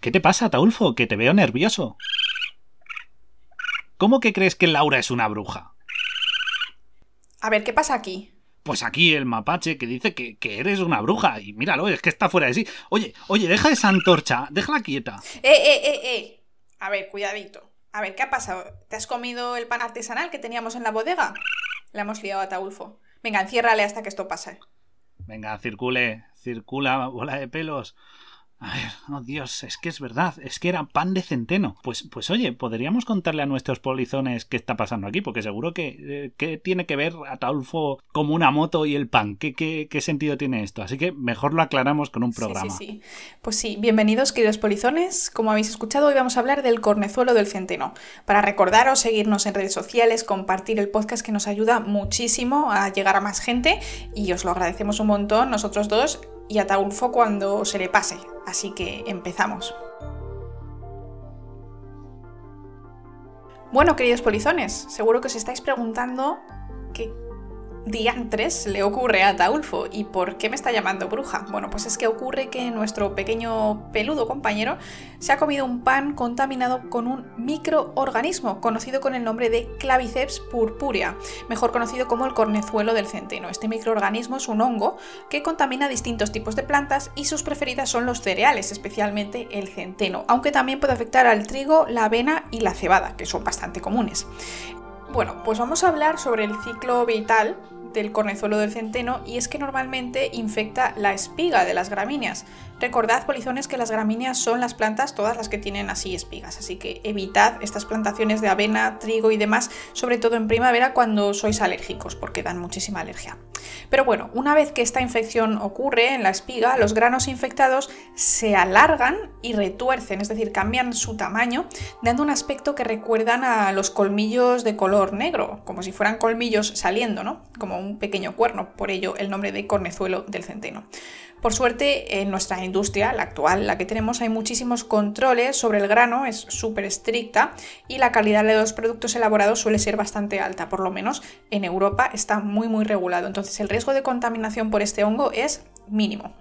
¿Qué te pasa, Taulfo? Que te veo nervioso. ¿Cómo que crees que Laura es una bruja? A ver, ¿qué pasa aquí? Pues aquí el mapache que dice que, eres una bruja. Y míralo, es que está fuera de sí. Oye, oye, deja esa antorcha, déjala quieta. Eh, eh, eh, eh. A ver, cuidadito. A ver, ¿qué ha pasado? ¿Te has comido el pan artesanal que teníamos en la bodega? Le hemos liado a Taulfo. Venga, enciérrale hasta que esto pase. Venga, circule, circula, bola de pelos. A ver, oh Dios, es que es verdad, es que era pan de centeno. Pues, pues oye, podríamos contarle a nuestros polizones qué está pasando aquí, porque seguro que, eh, tiene que ver a Taulfo como una moto y el pan. ¿Qué, ¿Qué, qué, sentido tiene esto? Así que mejor lo aclaramos con un programa. Sí, sí, sí. Pues sí, bienvenidos, queridos polizones. Como habéis escuchado, hoy vamos a hablar del cornezuelo del centeno. Para recordaros, seguirnos en redes sociales, compartir el podcast que nos ayuda muchísimo a llegar a más gente y os lo agradecemos un montón, nosotros dos y a Taulfo cuando se le pase. Así que empezamos. Bueno, queridos polizones, seguro que os estáis preguntando qué diantres le ocurre a Taulfo y por qué me está llamando bruja. Bueno, pues es que ocurre que nuestro pequeño peludo compañero se ha comido un pan contaminado con un microorganismo conocido con el nombre de Claviceps purpurea, mejor conocido como el cornezuelo del centeno. Este microorganismo es un hongo que contamina distintos tipos de plantas y sus preferidas son los cereales, especialmente el centeno, aunque también puede afectar al trigo, la avena y la cebada, que son bastante comunes. Bueno, pues vamos a hablar sobre el ciclo vital del cornezuelo del centeno y es que normalmente infecta la espiga de las gramíneas. Recordad, polizones, que las gramíneas son las plantas todas las que tienen así espigas, así que evitad estas plantaciones de avena, trigo y demás, sobre todo en primavera cuando sois alérgicos, porque dan muchísima alergia. Pero bueno, una vez que esta infección ocurre en la espiga, los granos infectados se alargan y retuercen, es decir, cambian su tamaño, dando un aspecto que recuerdan a los colmillos de color negro, como si fueran colmillos saliendo, ¿no? Como un pequeño cuerno, por ello el nombre de cornezuelo del centeno. Por suerte, en nuestra industria, la actual, la que tenemos, hay muchísimos controles sobre el grano, es súper estricta y la calidad de los productos elaborados suele ser bastante alta, por lo menos en Europa está muy muy regulado. Entonces el riesgo de contaminación por este hongo es mínimo.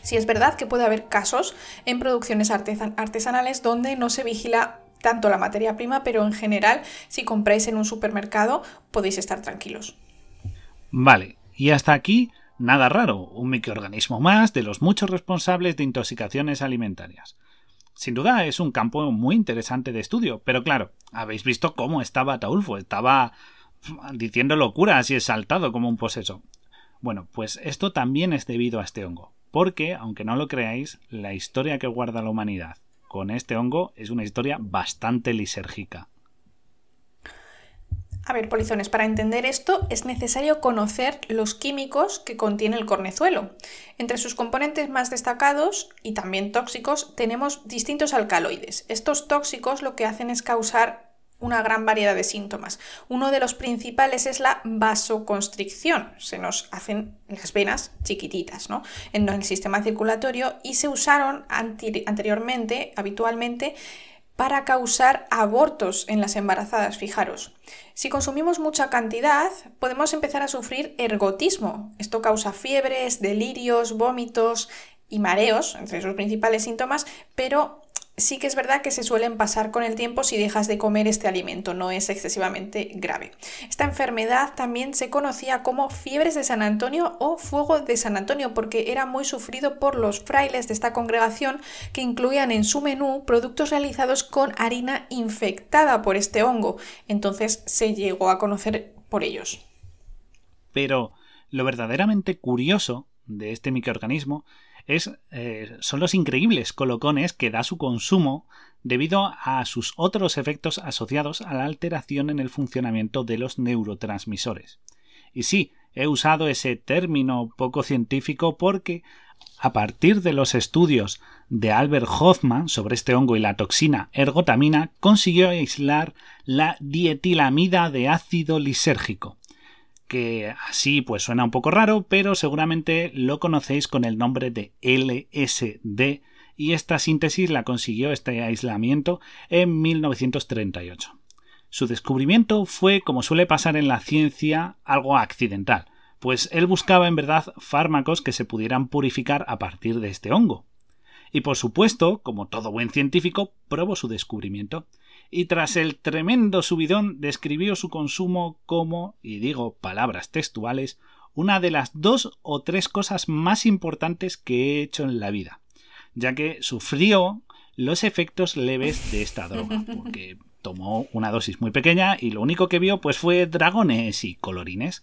Si es verdad que puede haber casos en producciones artesanales donde no se vigila tanto la materia prima, pero en general, si compráis en un supermercado, podéis estar tranquilos. Vale, y hasta aquí Nada raro, un microorganismo más de los muchos responsables de intoxicaciones alimentarias. Sin duda es un campo muy interesante de estudio, pero claro, habéis visto cómo estaba Taulfo, estaba diciendo locuras y exaltado como un poseso. Bueno, pues esto también es debido a este hongo, porque, aunque no lo creáis, la historia que guarda la humanidad con este hongo es una historia bastante lisérgica. A ver, polizones, para entender esto es necesario conocer los químicos que contiene el cornezuelo. Entre sus componentes más destacados y también tóxicos tenemos distintos alcaloides. Estos tóxicos lo que hacen es causar una gran variedad de síntomas. Uno de los principales es la vasoconstricción. Se nos hacen las venas chiquititas ¿no? en el sistema circulatorio y se usaron anteriormente, habitualmente, para causar abortos en las embarazadas, fijaros. Si consumimos mucha cantidad, podemos empezar a sufrir ergotismo. Esto causa fiebres, delirios, vómitos y mareos, entre sus principales síntomas, pero sí que es verdad que se suelen pasar con el tiempo si dejas de comer este alimento, no es excesivamente grave. Esta enfermedad también se conocía como fiebres de San Antonio o fuego de San Antonio porque era muy sufrido por los frailes de esta congregación que incluían en su menú productos realizados con harina infectada por este hongo. Entonces se llegó a conocer por ellos. Pero lo verdaderamente curioso de este microorganismo eh, son los increíbles colocones que da su consumo debido a sus otros efectos asociados a la alteración en el funcionamiento de los neurotransmisores. Y sí, he usado ese término poco científico porque a partir de los estudios de Albert Hoffman sobre este hongo y la toxina ergotamina, consiguió aislar la dietilamida de ácido lisérgico, que así pues suena un poco raro, pero seguramente lo conocéis con el nombre de LSD y esta síntesis la consiguió este aislamiento en 1938. Su descubrimiento fue, como suele pasar en la ciencia, algo accidental, pues él buscaba en verdad fármacos que se pudieran purificar a partir de este hongo. Y por supuesto, como todo buen científico, probó su descubrimiento. Y tras el tremendo subidón describió su consumo como, y digo palabras textuales, una de las dos o tres cosas más importantes que he hecho en la vida, ya que sufrió los efectos leves de esta droga, porque tomó una dosis muy pequeña y lo único que vio pues fue dragones y colorines.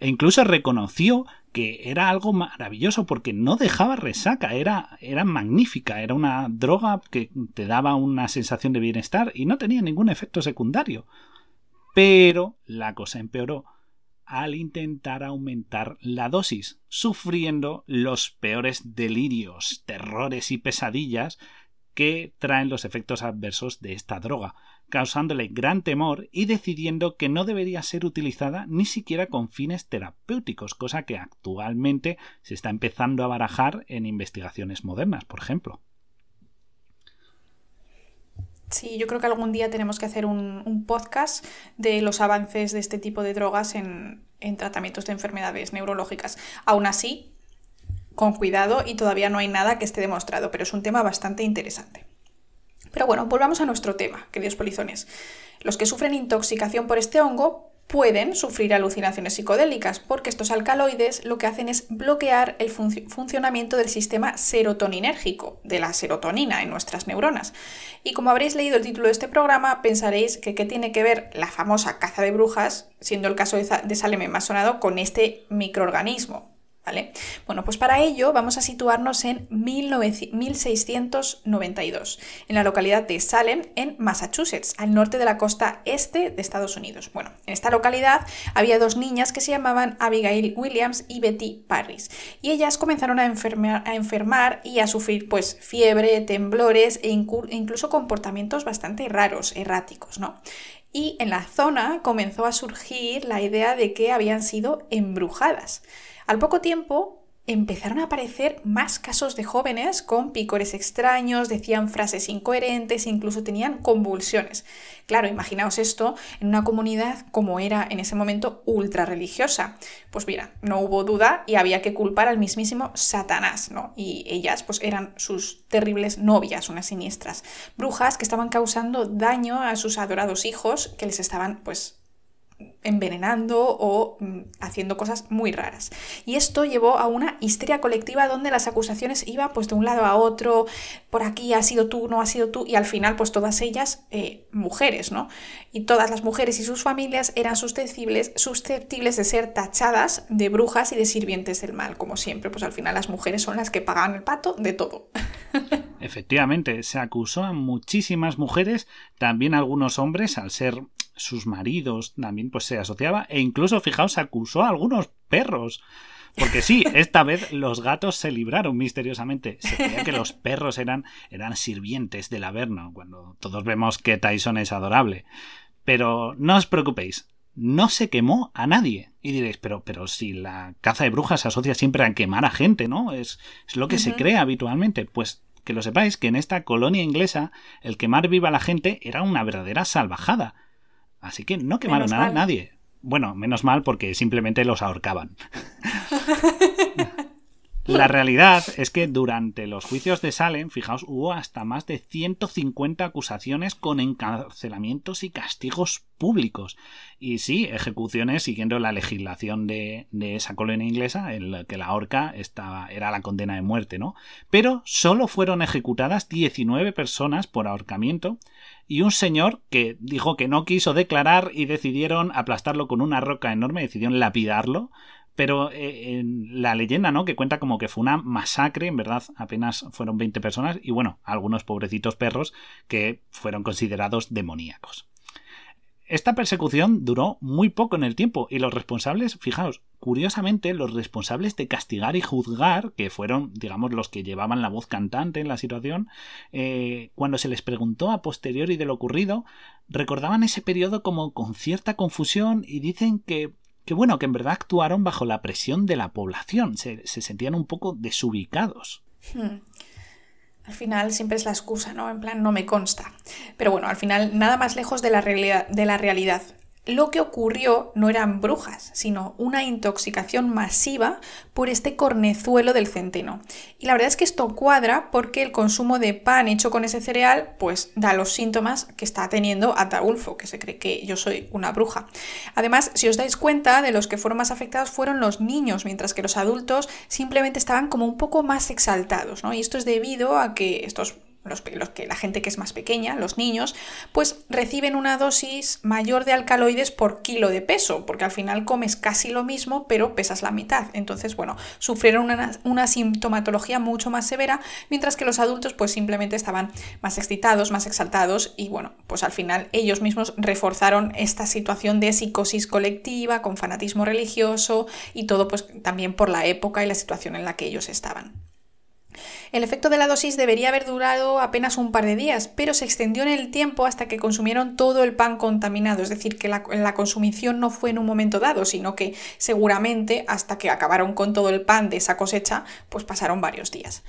E incluso reconoció que era algo maravilloso porque no dejaba resaca, era, era magnífica, era una droga que te daba una sensación de bienestar y no tenía ningún efecto secundario. Pero la cosa empeoró al intentar aumentar la dosis, sufriendo los peores delirios, terrores y pesadillas que traen los efectos adversos de esta droga, causándole gran temor y decidiendo que no debería ser utilizada ni siquiera con fines terapéuticos, cosa que actualmente se está empezando a barajar en investigaciones modernas, por ejemplo. Sí, yo creo que algún día tenemos que hacer un, podcast de los avances de este tipo de drogas en, en tratamientos de enfermedades neurológicas. Aún así, con cuidado y todavía no hay nada que esté demostrado, pero es un tema bastante interesante. Pero bueno, volvamos a nuestro tema, queridos polizones. Los que sufren intoxicación por este hongo pueden sufrir alucinaciones psicodélicas porque estos alcaloides lo que hacen es bloquear el funcionamiento del sistema serotoninérgico, de la serotonina en nuestras neuronas. Y como habréis leído el título de este programa, pensaréis que qué tiene que ver la famosa caza de brujas, siendo el caso de Salem más con este microorganismo. Bueno, pues para ello vamos a situarnos en 1692, en la localidad de Salem, en Massachusetts, al norte de la costa este de Estados Unidos. Bueno, en esta localidad había dos niñas que se llamaban Abigail Williams y Betty Parris, y ellas comenzaron a enfermar, a enfermar y a sufrir pues fiebre, temblores e incluso comportamientos bastante raros, erráticos, ¿no? Y en la zona comenzó a surgir la idea de que habían sido embrujadas. Al poco tiempo empezaron a aparecer más casos de jóvenes con picores extraños, decían frases incoherentes, incluso tenían convulsiones. Claro, imaginaos esto en una comunidad como era en ese momento ultra religiosa. Pues mira, no hubo duda y había que culpar al mismísimo Satanás, ¿no? Y ellas pues eran sus terribles novias, unas siniestras brujas que estaban causando daño a sus adorados hijos que les estaban pues envenenando o mm, haciendo cosas muy raras. Y esto llevó a una histeria colectiva donde las acusaciones iban pues de un lado a otro, por aquí ha sido tú, no ha sido tú, y al final pues todas ellas eh, mujeres, ¿no? Y todas las mujeres y sus familias eran susceptibles, susceptibles de ser tachadas de brujas y de sirvientes del mal, como siempre, pues al final las mujeres son las que pagaban el pato de todo. Efectivamente, se acusó a muchísimas mujeres, también a algunos hombres, al ser sus maridos también pues se asociaba e incluso, fijaos, acusó a algunos perros. Porque sí, esta vez los gatos se libraron misteriosamente. Se creía que los perros eran, eran sirvientes del Averno, cuando todos vemos que Tyson es adorable. Pero no os preocupéis, no se quemó a nadie. Y diréis, pero, pero si la caza de brujas se asocia siempre a quemar a gente, ¿no? Es, es lo que se cree habitualmente. Pues que lo sepáis que en esta colonia inglesa el quemar viva a la gente era una verdadera salvajada. Así que no quemaron a nadie. Bueno, menos mal porque simplemente los ahorcaban. La realidad es que durante los juicios de Salem, fijaos, hubo hasta más de 150 acusaciones con encarcelamientos y castigos públicos. Y sí, ejecuciones siguiendo la legislación de, esa colonia inglesa, en la que la horca era la condena de muerte, ¿no? Pero solo fueron ejecutadas 19 personas por ahorcamiento y un señor que dijo que no quiso declarar y decidieron aplastarlo con una roca enorme, decidieron lapidarlo pero eh, en la leyenda, ¿no? Que cuenta como que fue una masacre, en verdad apenas fueron 20 personas y bueno, algunos pobrecitos perros que fueron considerados demoníacos. Esta persecución duró muy poco en el tiempo y los responsables, fijaos, curiosamente los responsables de castigar y juzgar, que fueron, digamos, los que llevaban la voz cantante en la situación, eh, cuando se les preguntó a posteriori de lo ocurrido, recordaban ese periodo como con cierta confusión y dicen que que bueno, que en verdad actuaron bajo la presión de la población, se, sentían un poco desubicados. Hmm. Al final siempre es la excusa, ¿no? En plan, no me consta. Pero bueno, al final nada más lejos de la realidad. De la realidad. Lo que ocurrió no eran brujas, sino una intoxicación masiva por este cornezuelo del centeno. Y la verdad es que esto cuadra porque el consumo de pan hecho con ese cereal pues da los síntomas que está teniendo Ataulfo, que se cree que yo soy una bruja. Además, si os dais cuenta, de los que fueron más afectados fueron los niños, mientras que los adultos simplemente estaban como un poco más exaltados, ¿no? Y esto es debido a que estos los, que la gente que es más pequeña, los niños, pues reciben una dosis mayor de alcaloides por kilo de peso, porque al final comes casi lo mismo, pero pesas la mitad. Entonces, bueno, sufrieron una, una sintomatología mucho más severa, mientras que los adultos pues simplemente estaban más excitados, más exaltados y bueno, pues al final ellos mismos reforzaron esta situación de psicosis colectiva, con fanatismo religioso y todo pues también por la época y la situación en la que ellos estaban. El efecto de la dosis debería haber durado apenas un par de días, pero se extendió en el tiempo hasta que consumieron todo el pan contaminado, es decir, que la, consumición no fue en un momento dado, sino que seguramente hasta que acabaron con todo el pan de esa cosecha, pues pasaron varios días.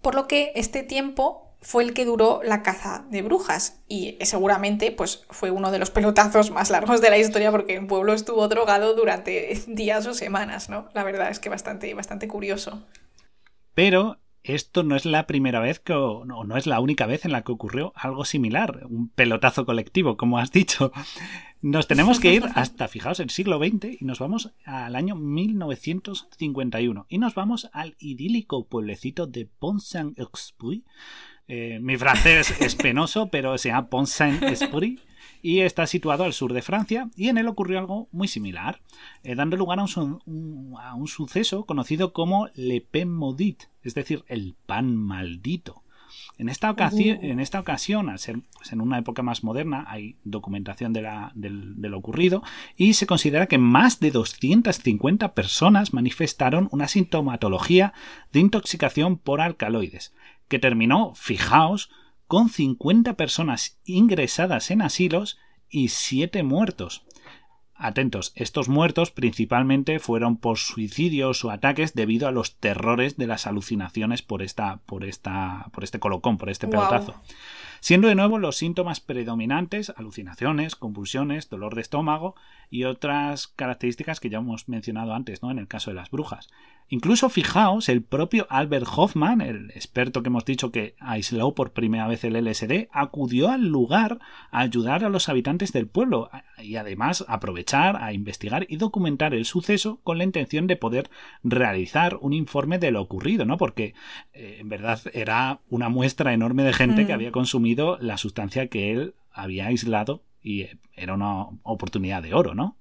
Por lo que este tiempo fue el que duró la caza de brujas y seguramente pues fue uno de los pelotazos más largos de la historia porque el pueblo estuvo drogado durante días o semanas, ¿no? La verdad es que bastante, bastante curioso. Pero esto no es la primera vez que, o no, es la única vez en la que ocurrió algo similar, un pelotazo colectivo, como has dicho. Nos tenemos que ir hasta, fijaos, el siglo XX y nos vamos al año 1951 y nos vamos al idílico pueblecito de Pont-Saint-Esprit. Eh, mi francés es penoso, pero se llama Pont-Saint-Esprit y está situado al sur de Francia y en él ocurrió algo muy similar, eh, dando lugar a un, a un, suceso conocido como Le Pain Maudit, es decir, el pan maldito. En esta, ocasión, en esta ocasión, al ser pues, en una época más moderna, hay documentación de, la, de, de, lo ocurrido y se considera que más de 250 personas manifestaron una sintomatología de intoxicación por alcaloides, que terminó, fijaos, con 50 personas ingresadas en asilos y 7 muertos. Atentos, estos muertos principalmente fueron por suicidios o ataques debido a los terrores de las alucinaciones por esta, por esta, por este colocón, por este pelotazo. Wow. Siendo de nuevo los síntomas predominantes alucinaciones, convulsiones, dolor de estómago y otras características que ya hemos mencionado antes, ¿no? En el caso de las brujas. Incluso fijaos, el propio Albert Hoffman, el experto que hemos dicho que aisló por primera vez el LSD, acudió al lugar a ayudar a los habitantes del pueblo y además aprovechar a investigar y documentar el suceso con la intención de poder realizar un informe de lo ocurrido, ¿no? Porque eh, en verdad era una muestra enorme de gente mm. que había consumido la sustancia que él había aislado y era una oportunidad de oro, ¿no?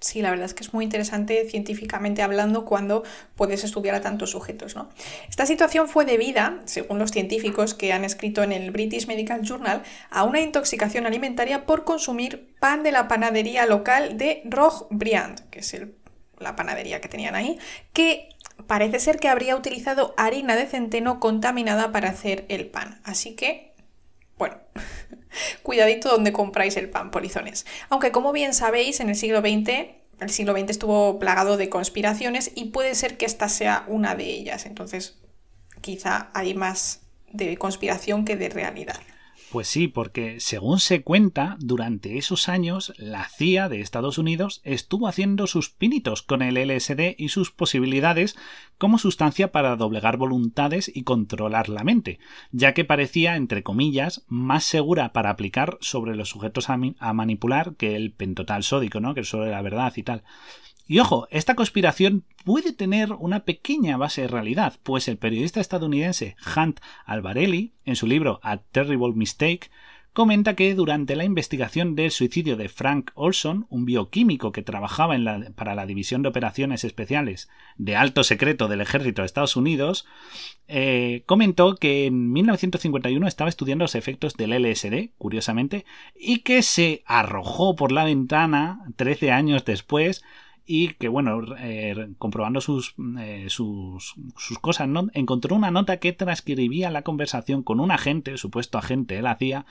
Sí, la verdad es que es muy interesante científicamente hablando cuando puedes estudiar a tantos sujetos. ¿no? Esta situación fue debida, según los científicos que han escrito en el British Medical Journal, a una intoxicación alimentaria por consumir pan de la panadería local de Roch-Briand, que es el, la panadería que tenían ahí, que parece ser que habría utilizado harina de centeno contaminada para hacer el pan. Así que, bueno, Cuidadito donde compráis el pan, polizones. Aunque como bien sabéis, en el siglo XX el siglo XX estuvo plagado de conspiraciones y puede ser que esta sea una de ellas. Entonces, quizá hay más de conspiración que de realidad. Pues sí, porque según se cuenta, durante esos años la CIA de Estados Unidos estuvo haciendo sus pinitos con el LSD y sus posibilidades como sustancia para doblegar voluntades y controlar la mente, ya que parecía, entre comillas, más segura para aplicar sobre los sujetos a, a manipular que el pentotal sódico, ¿no? que sobre la verdad y tal. Y ojo, esta conspiración puede tener una pequeña base de realidad, pues el periodista estadounidense Hunt Alvarelli, en su libro A Terrible Mistake, comenta que durante la investigación del suicidio de Frank Olson, un bioquímico que trabajaba para la División de Operaciones Especiales de Alto Secreto del Ejército de Estados Unidos, eh, comentó que en 1951 estaba estudiando los efectos del LSD, curiosamente, y que se arrojó por la ventana 13 años después y que, bueno, eh, comprobando sus, eh, sus, sus, cosas, encontró una nota que transcribía la conversación con un agente, supuesto agente él hacía,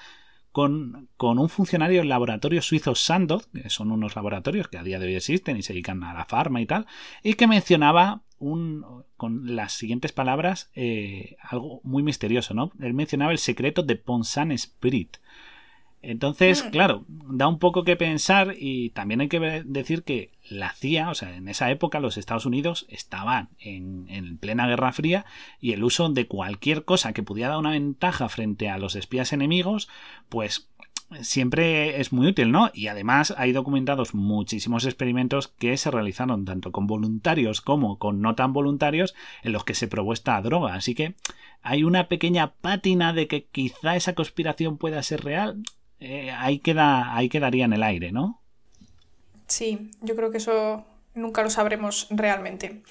con, con, un funcionario del laboratorio suizo Sandoz, que son unos laboratorios que a día de hoy existen y se dedican a la farma y tal, y que mencionaba un, con las siguientes palabras eh, algo muy misterioso, ¿no? Él mencionaba el secreto de Ponsan Spirit. Entonces, mm. claro, da un poco que pensar y también hay que decir que la CIA, o sea, en esa época los Estados Unidos estaban en, en, plena Guerra Fría y el uso de cualquier cosa que pudiera dar una ventaja frente a los espías enemigos, pues siempre es muy útil, ¿no? Y además hay documentados muchísimos experimentos que se realizaron tanto con voluntarios como con no tan voluntarios en los que se probó esta droga. Así que hay una pequeña pátina de que quizá esa conspiración pueda ser real. Eh, ahí, queda, ahí quedaría en el aire, ¿no? Sí, yo creo que eso nunca lo sabremos realmente.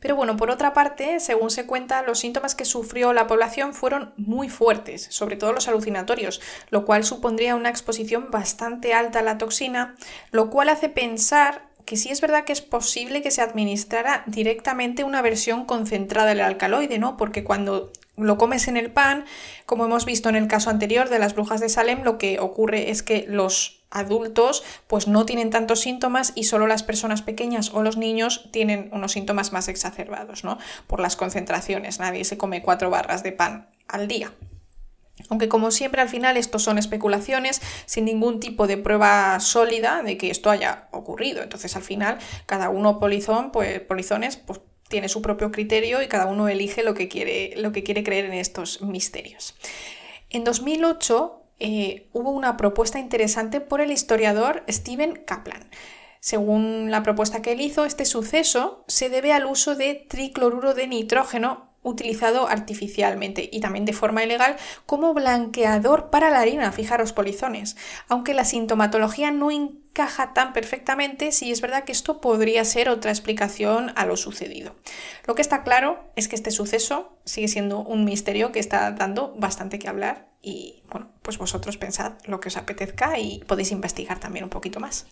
Pero bueno, por otra parte, según se cuenta, los síntomas que sufrió la población fueron muy fuertes, sobre todo los alucinatorios, lo cual supondría una exposición bastante alta a la toxina, lo cual hace pensar que sí es verdad que es posible que se administrara directamente una versión concentrada del alcaloide, ¿no? Porque cuando lo comes en el pan, como hemos visto en el caso anterior de las brujas de Salem, lo que ocurre es que los adultos pues no tienen tantos síntomas y solo las personas pequeñas o los niños tienen unos síntomas más exacerbados, ¿no? Por las concentraciones. Nadie se come cuatro barras de pan al día. Aunque como siempre al final estos son especulaciones sin ningún tipo de prueba sólida de que esto haya ocurrido. Entonces al final cada uno polizón, pues, polizones pues, tiene su propio criterio y cada uno elige lo que quiere, lo que quiere creer en estos misterios. En 2008 eh, hubo una propuesta interesante por el historiador Steven Kaplan. Según la propuesta que él hizo, este suceso se debe al uso de tricloruro de nitrógeno utilizado artificialmente y también de forma ilegal como blanqueador para la harina, fijaros polizones, aunque la sintomatología no encaja tan perfectamente, sí es verdad que esto podría ser otra explicación a lo sucedido. Lo que está claro es que este suceso sigue siendo un misterio que está dando bastante que hablar y bueno, pues vosotros pensad lo que os apetezca y podéis investigar también un poquito más.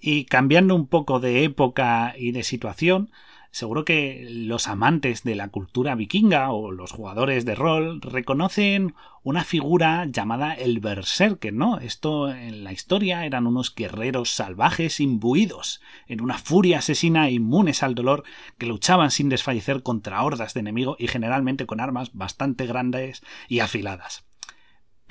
Y cambiando un poco de época y de situación, seguro que los amantes de la cultura vikinga o los jugadores de rol reconocen una figura llamada el Berserker, ¿no? Esto en la historia eran unos guerreros salvajes imbuidos en una furia asesina inmunes al dolor que luchaban sin desfallecer contra hordas de enemigos y generalmente con armas bastante grandes y afiladas.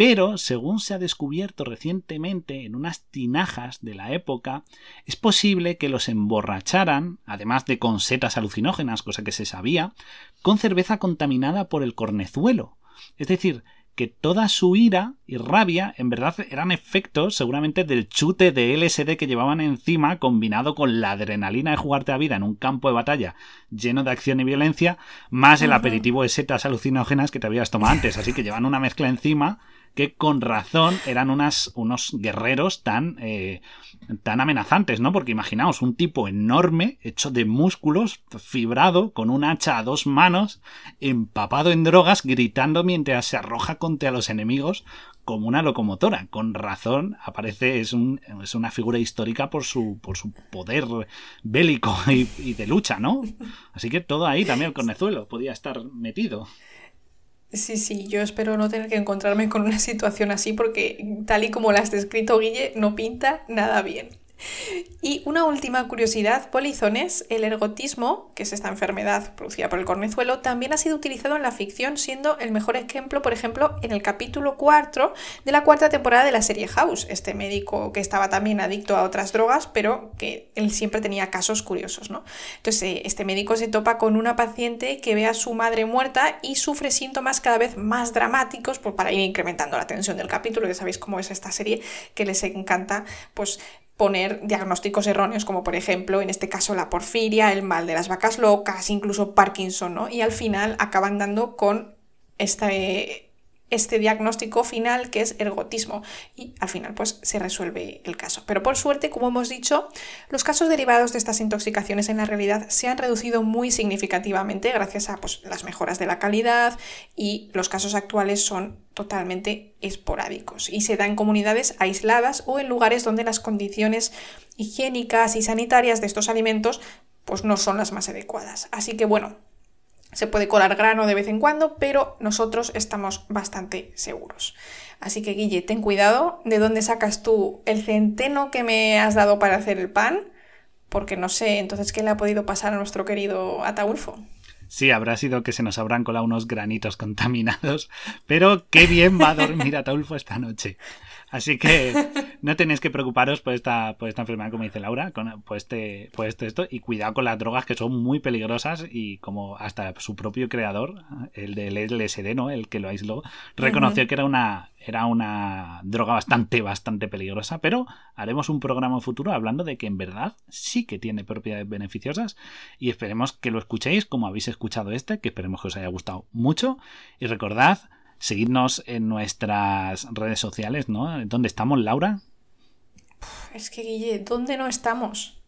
Pero, según se ha descubierto recientemente en unas tinajas de la época, es posible que los emborracharan, además de con setas alucinógenas, cosa que se sabía, con cerveza contaminada por el cornezuelo. Es decir, que toda su ira y rabia en verdad eran efectos seguramente del chute de LSD que llevaban encima combinado con la adrenalina de jugarte a vida en un campo de batalla lleno de acción y violencia, más el aperitivo de setas alucinógenas que te habías tomado antes. Así que llevan una mezcla encima que con razón eran unas, unos guerreros tan, eh, tan amenazantes, ¿no? Porque imaginaos, un tipo enorme, hecho de músculos, fibrado, con un hacha a dos manos, empapado en drogas, gritando mientras se arroja contra los enemigos como una locomotora. Con razón aparece, es, un, es una figura histórica por su, por su poder bélico y, y de lucha, ¿no? Así que todo ahí también el cornezuelo podía estar metido. Sí, sí, yo espero no tener que encontrarme con una situación así porque tal y como la has descrito Guille, no pinta nada bien. Y una última curiosidad, polizones, el ergotismo, que es esta enfermedad producida por el cornezuelo, también ha sido utilizado en la ficción, siendo el mejor ejemplo, por ejemplo, en el capítulo 4 de la cuarta temporada de la serie House, este médico que estaba también adicto a otras drogas, pero que él siempre tenía casos curiosos, ¿no? Entonces, eh, este médico se topa con una paciente que ve a su madre muerta y sufre síntomas cada vez más dramáticos para ir incrementando la tensión del capítulo, ya sabéis cómo es esta serie que les encanta, pues poner diagnósticos erróneos, como por ejemplo, en este caso la porfiria, el mal de las vacas locas, incluso Parkinson, ¿no? Y al final acaban dando con este este diagnóstico final que es ergotismo y al final pues se resuelve el caso. Pero por suerte, como hemos dicho, los casos derivados de estas intoxicaciones en la realidad se han reducido muy significativamente gracias a pues, las mejoras de la calidad y los casos actuales son totalmente esporádicos y se dan en comunidades aisladas o en lugares donde las condiciones higiénicas y sanitarias de estos alimentos pues no son las más adecuadas. Así que bueno, se puede colar grano de vez en cuando, pero nosotros estamos bastante seguros. Así que Guille, ten cuidado de dónde sacas tú el centeno que me has dado para hacer el pan, porque no sé entonces qué le ha podido pasar a nuestro querido Ataulfo. Sí, habrá sido que se nos habrán colado unos granitos contaminados, pero qué bien va a dormir Ataulfo esta noche. Así que no tenéis que preocuparos por esta, por esta enfermedad, como dice Laura, con, por, este, por este, esto, y cuidado con las drogas que son muy peligrosas y como hasta su propio creador, el del LSD, ¿no? El que lo aisló, reconoció que era una, era una droga bastante, bastante peligrosa, pero haremos un programa futuro hablando de que en verdad sí que tiene propiedades beneficiosas y esperemos que lo escuchéis como habéis escuchado este, que esperemos que os haya gustado mucho. Y recordad seguidnos en nuestras redes sociales, ¿no? ¿Dónde estamos, Laura? Es que, Guille, ¿dónde no estamos?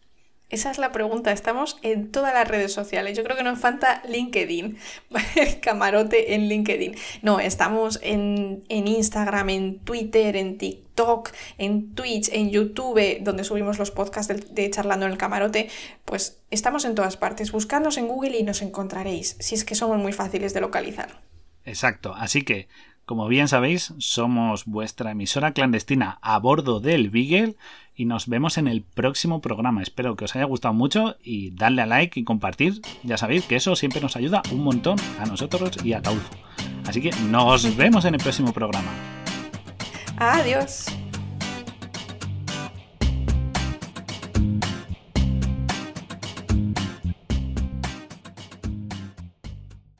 Esa es la pregunta. Estamos en todas las redes sociales. Yo creo que nos falta LinkedIn. El camarote en LinkedIn. No, estamos en, Instagram, en Twitter, en TikTok, en Twitch, en YouTube, donde subimos los podcasts de, de, Charlando en el Camarote. Pues estamos en todas partes. Buscadnos en Google y nos encontraréis. Si es que somos muy fáciles de localizar. Exacto. Así que, como bien sabéis, somos vuestra emisora clandestina a bordo del Beagle y nos vemos en el próximo programa. Espero que os haya gustado mucho y darle a like y compartir. Ya sabéis que eso siempre nos ayuda un montón a nosotros y a Taulfo. Así que nos vemos en el próximo programa. Adiós.